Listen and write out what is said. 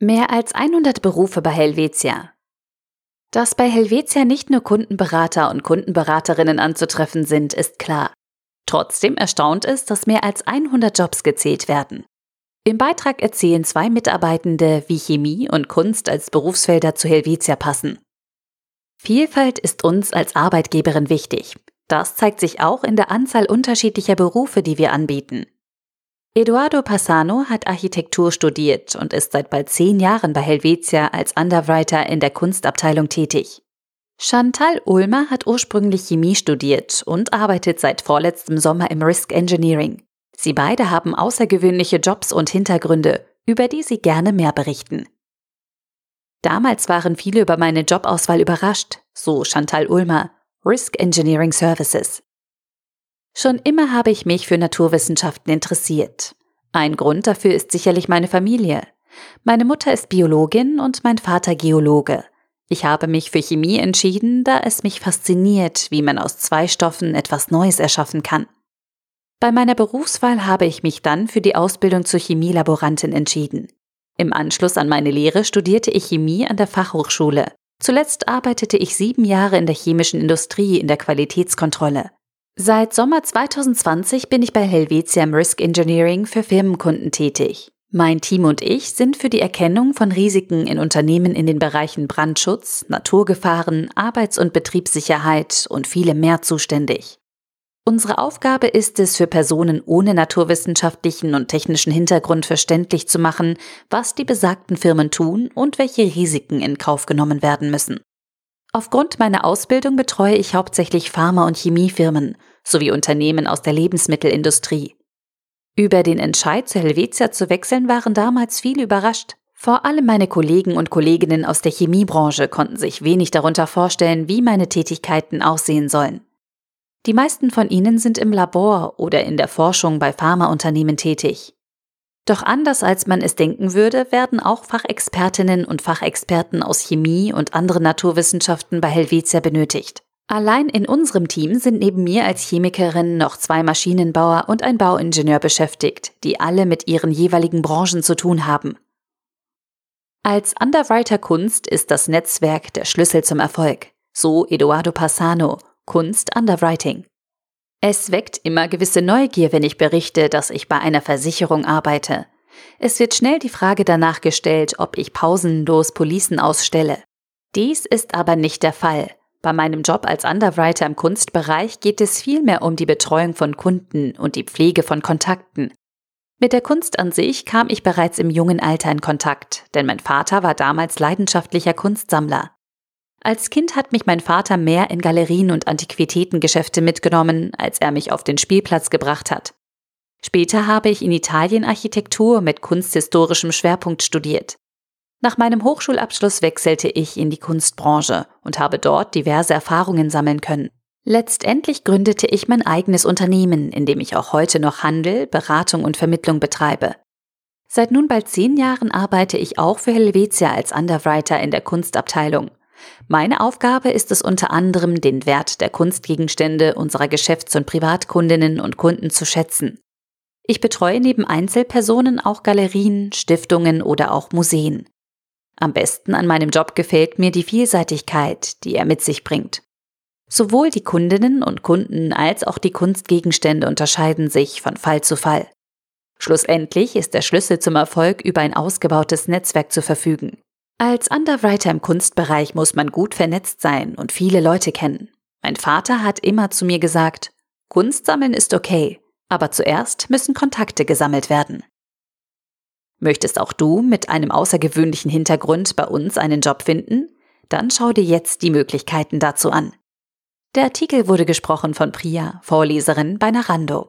Mehr als 100 Berufe bei Helvetia. Dass bei Helvetia nicht nur Kundenberater und Kundenberaterinnen anzutreffen sind, ist klar. Trotzdem erstaunt es, dass mehr als 100 Jobs gezählt werden. Im Beitrag erzählen zwei Mitarbeitende, wie Chemie und Kunst als Berufsfelder zu Helvetia passen. Vielfalt ist uns als Arbeitgeberin wichtig. Das zeigt sich auch in der Anzahl unterschiedlicher Berufe, die wir anbieten. Eduardo Passano hat Architektur studiert und ist seit bald zehn Jahren bei Helvetia als Underwriter in der Kunstabteilung tätig. Chantal Ulmer hat ursprünglich Chemie studiert und arbeitet seit vorletztem Sommer im Risk Engineering. Sie beide haben außergewöhnliche Jobs und Hintergründe, über die sie gerne mehr berichten. Damals waren viele über meine Jobauswahl überrascht, so Chantal Ulmer, Risk Engineering Services. Schon immer habe ich mich für Naturwissenschaften interessiert. Ein Grund dafür ist sicherlich meine Familie. Meine Mutter ist Biologin und mein Vater Geologe. Ich habe mich für Chemie entschieden, da es mich fasziniert, wie man aus zwei Stoffen etwas Neues erschaffen kann. Bei meiner Berufswahl habe ich mich dann für die Ausbildung zur Chemielaborantin entschieden. Im Anschluss an meine Lehre studierte ich Chemie an der Fachhochschule. Zuletzt arbeitete ich sieben Jahre in der chemischen Industrie in der Qualitätskontrolle. Seit Sommer 2020 bin ich bei Helvetia im Risk Engineering für Firmenkunden tätig. Mein Team und ich sind für die Erkennung von Risiken in Unternehmen in den Bereichen Brandschutz, Naturgefahren, Arbeits- und Betriebssicherheit und viele mehr zuständig. Unsere Aufgabe ist es, für Personen ohne naturwissenschaftlichen und technischen Hintergrund verständlich zu machen, was die besagten Firmen tun und welche Risiken in Kauf genommen werden müssen. Aufgrund meiner Ausbildung betreue ich hauptsächlich Pharma- und Chemiefirmen sowie Unternehmen aus der Lebensmittelindustrie. Über den Entscheid zu Helvetia zu wechseln waren damals viele überrascht. Vor allem meine Kollegen und Kolleginnen aus der Chemiebranche konnten sich wenig darunter vorstellen, wie meine Tätigkeiten aussehen sollen. Die meisten von ihnen sind im Labor oder in der Forschung bei Pharmaunternehmen tätig. Doch anders als man es denken würde, werden auch Fachexpertinnen und Fachexperten aus Chemie und anderen Naturwissenschaften bei Helvetia benötigt. Allein in unserem Team sind neben mir als Chemikerin noch zwei Maschinenbauer und ein Bauingenieur beschäftigt, die alle mit ihren jeweiligen Branchen zu tun haben. Als Underwriter Kunst ist das Netzwerk der Schlüssel zum Erfolg, so Eduardo Passano, Kunst Underwriting. Es weckt immer gewisse Neugier, wenn ich berichte, dass ich bei einer Versicherung arbeite. Es wird schnell die Frage danach gestellt, ob ich pausenlos Policen ausstelle. Dies ist aber nicht der Fall. Bei meinem Job als Underwriter im Kunstbereich geht es vielmehr um die Betreuung von Kunden und die Pflege von Kontakten. Mit der Kunst an sich kam ich bereits im jungen Alter in Kontakt, denn mein Vater war damals leidenschaftlicher Kunstsammler. Als Kind hat mich mein Vater mehr in Galerien und Antiquitätengeschäfte mitgenommen, als er mich auf den Spielplatz gebracht hat. Später habe ich in Italien Architektur mit kunsthistorischem Schwerpunkt studiert. Nach meinem Hochschulabschluss wechselte ich in die Kunstbranche und habe dort diverse Erfahrungen sammeln können. Letztendlich gründete ich mein eigenes Unternehmen, in dem ich auch heute noch Handel, Beratung und Vermittlung betreibe. Seit nun bald zehn Jahren arbeite ich auch für Helvetia als Underwriter in der Kunstabteilung. Meine Aufgabe ist es unter anderem, den Wert der Kunstgegenstände unserer Geschäfts- und Privatkundinnen und Kunden zu schätzen. Ich betreue neben Einzelpersonen auch Galerien, Stiftungen oder auch Museen. Am besten an meinem Job gefällt mir die Vielseitigkeit, die er mit sich bringt. Sowohl die Kundinnen und Kunden als auch die Kunstgegenstände unterscheiden sich von Fall zu Fall. Schlussendlich ist der Schlüssel zum Erfolg über ein ausgebautes Netzwerk zu verfügen. Als Underwriter im Kunstbereich muss man gut vernetzt sein und viele Leute kennen. Mein Vater hat immer zu mir gesagt, Kunst sammeln ist okay, aber zuerst müssen Kontakte gesammelt werden. Möchtest auch du mit einem außergewöhnlichen Hintergrund bei uns einen Job finden? Dann schau dir jetzt die Möglichkeiten dazu an. Der Artikel wurde gesprochen von Priya, Vorleserin bei Narando.